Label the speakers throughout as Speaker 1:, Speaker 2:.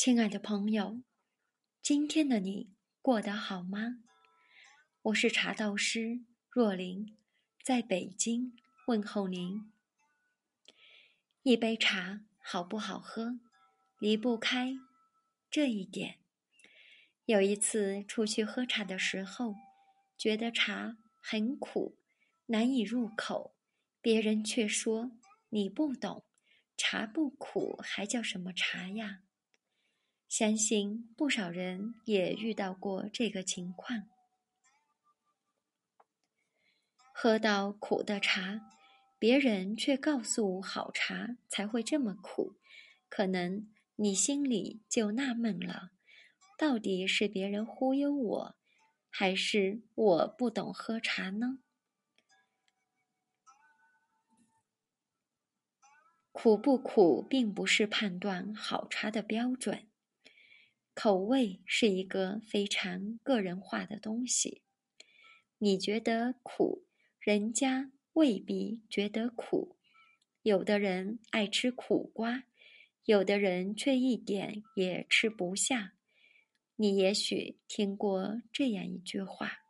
Speaker 1: 亲爱的朋友，今天的你过得好吗？我是茶道师若琳，在北京问候您。一杯茶好不好喝，离不开这一点。有一次出去喝茶的时候，觉得茶很苦，难以入口，别人却说你不懂，茶不苦还叫什么茶呀？相信不少人也遇到过这个情况，喝到苦的茶，别人却告诉好茶才会这么苦，可能你心里就纳闷了，到底是别人忽悠我，还是我不懂喝茶呢？苦不苦，并不是判断好茶的标准。口味是一个非常个人化的东西，你觉得苦，人家未必觉得苦。有的人爱吃苦瓜，有的人却一点也吃不下。你也许听过这样一句话：“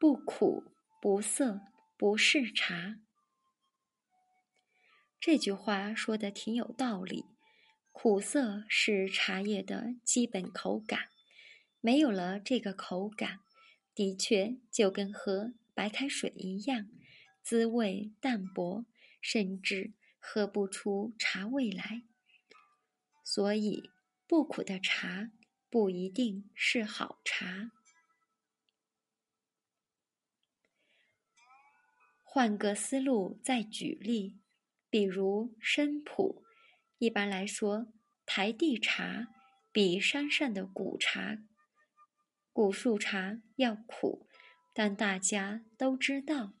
Speaker 1: 不苦不涩不是茶。”这句话说的挺有道理。苦涩是茶叶的基本口感，没有了这个口感，的确就跟喝白开水一样，滋味淡薄，甚至喝不出茶味来。所以，不苦的茶不一定是好茶。换个思路再举例，比如生普。一般来说，台地茶比山上的古茶、古树茶要苦，但大家都知道，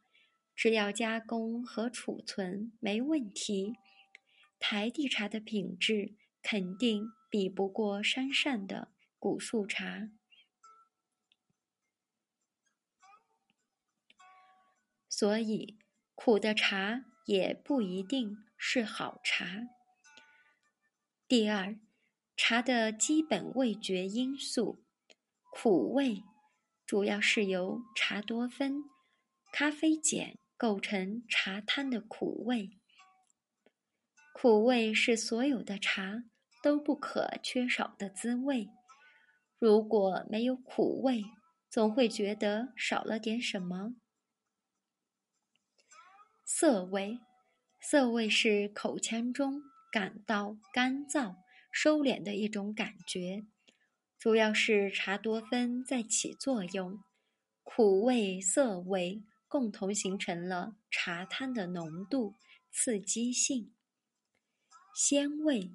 Speaker 1: 只要加工和储存没问题，台地茶的品质肯定比不过山上的古树茶。所以，苦的茶也不一定是好茶。第二，茶的基本味觉因素，苦味，主要是由茶多酚、咖啡碱构成茶汤的苦味。苦味是所有的茶都不可缺少的滋味。如果没有苦味，总会觉得少了点什么。涩味，涩味是口腔中。感到干燥、收敛的一种感觉，主要是茶多酚在起作用，苦味、涩味共同形成了茶汤的浓度、刺激性。鲜味，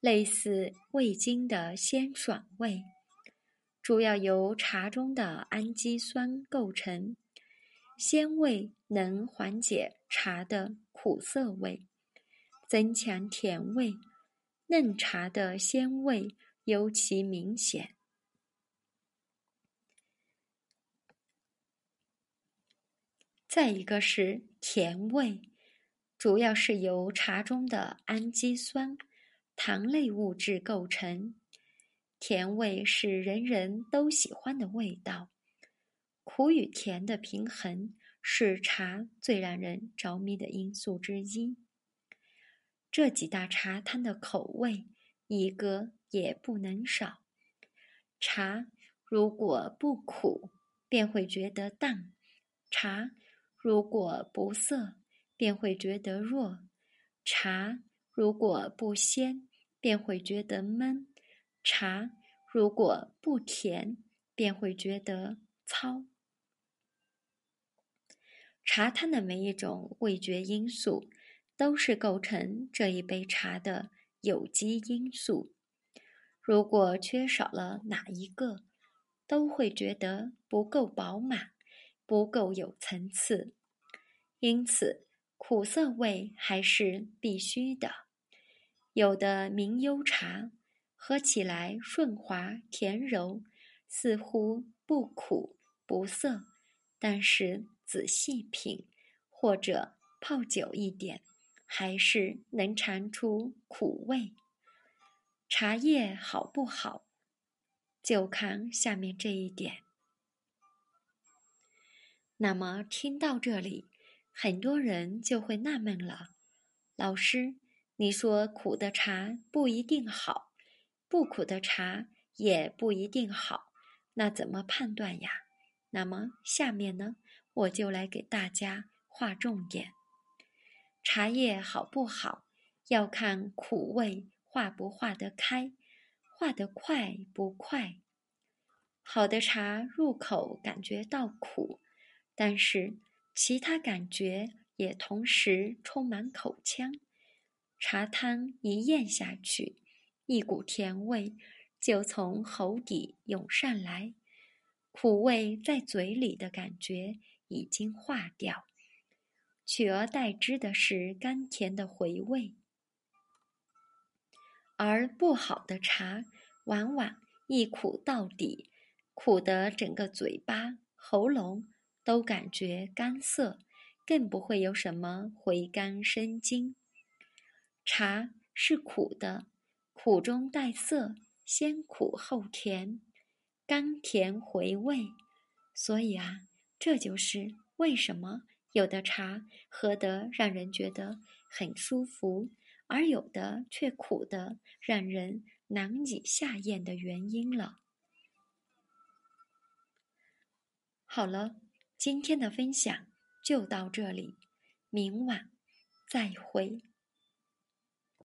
Speaker 1: 类似味精的鲜爽味，主要由茶中的氨基酸构成，鲜味能缓解茶的苦涩味。增强甜味，嫩茶的鲜味尤其明显。再一个是甜味，主要是由茶中的氨基酸、糖类物质构成。甜味是人人都喜欢的味道，苦与甜的平衡是茶最让人着迷的因素之一。这几大茶汤的口味，一个也不能少。茶如果不苦，便会觉得淡；茶如果不涩，便会觉得弱；茶如果不鲜，便会觉得闷；茶如果不甜，便会觉得糙。茶汤的每一种味觉因素。都是构成这一杯茶的有机因素。如果缺少了哪一个，都会觉得不够饱满，不够有层次。因此，苦涩味还是必须的。有的名优茶喝起来顺滑甜柔，似乎不苦不涩，但是仔细品或者泡久一点。还是能尝出苦味。茶叶好不好，就看下面这一点。那么听到这里，很多人就会纳闷了：老师，你说苦的茶不一定好，不苦的茶也不一定好，那怎么判断呀？那么下面呢，我就来给大家划重点。茶叶好不好，要看苦味化不化得开，化得快不快。好的茶入口感觉到苦，但是其他感觉也同时充满口腔。茶汤一咽下去，一股甜味就从喉底涌上来，苦味在嘴里的感觉已经化掉。取而代之的是甘甜的回味，而不好的茶往往一苦到底，苦得整个嘴巴、喉咙都感觉干涩，更不会有什么回甘生津。茶是苦的，苦中带涩，先苦后甜，甘甜回味。所以啊，这就是为什么。有的茶喝得让人觉得很舒服，而有的却苦得让人难以下咽的原因了。好了，今天的分享就到这里，明晚再会。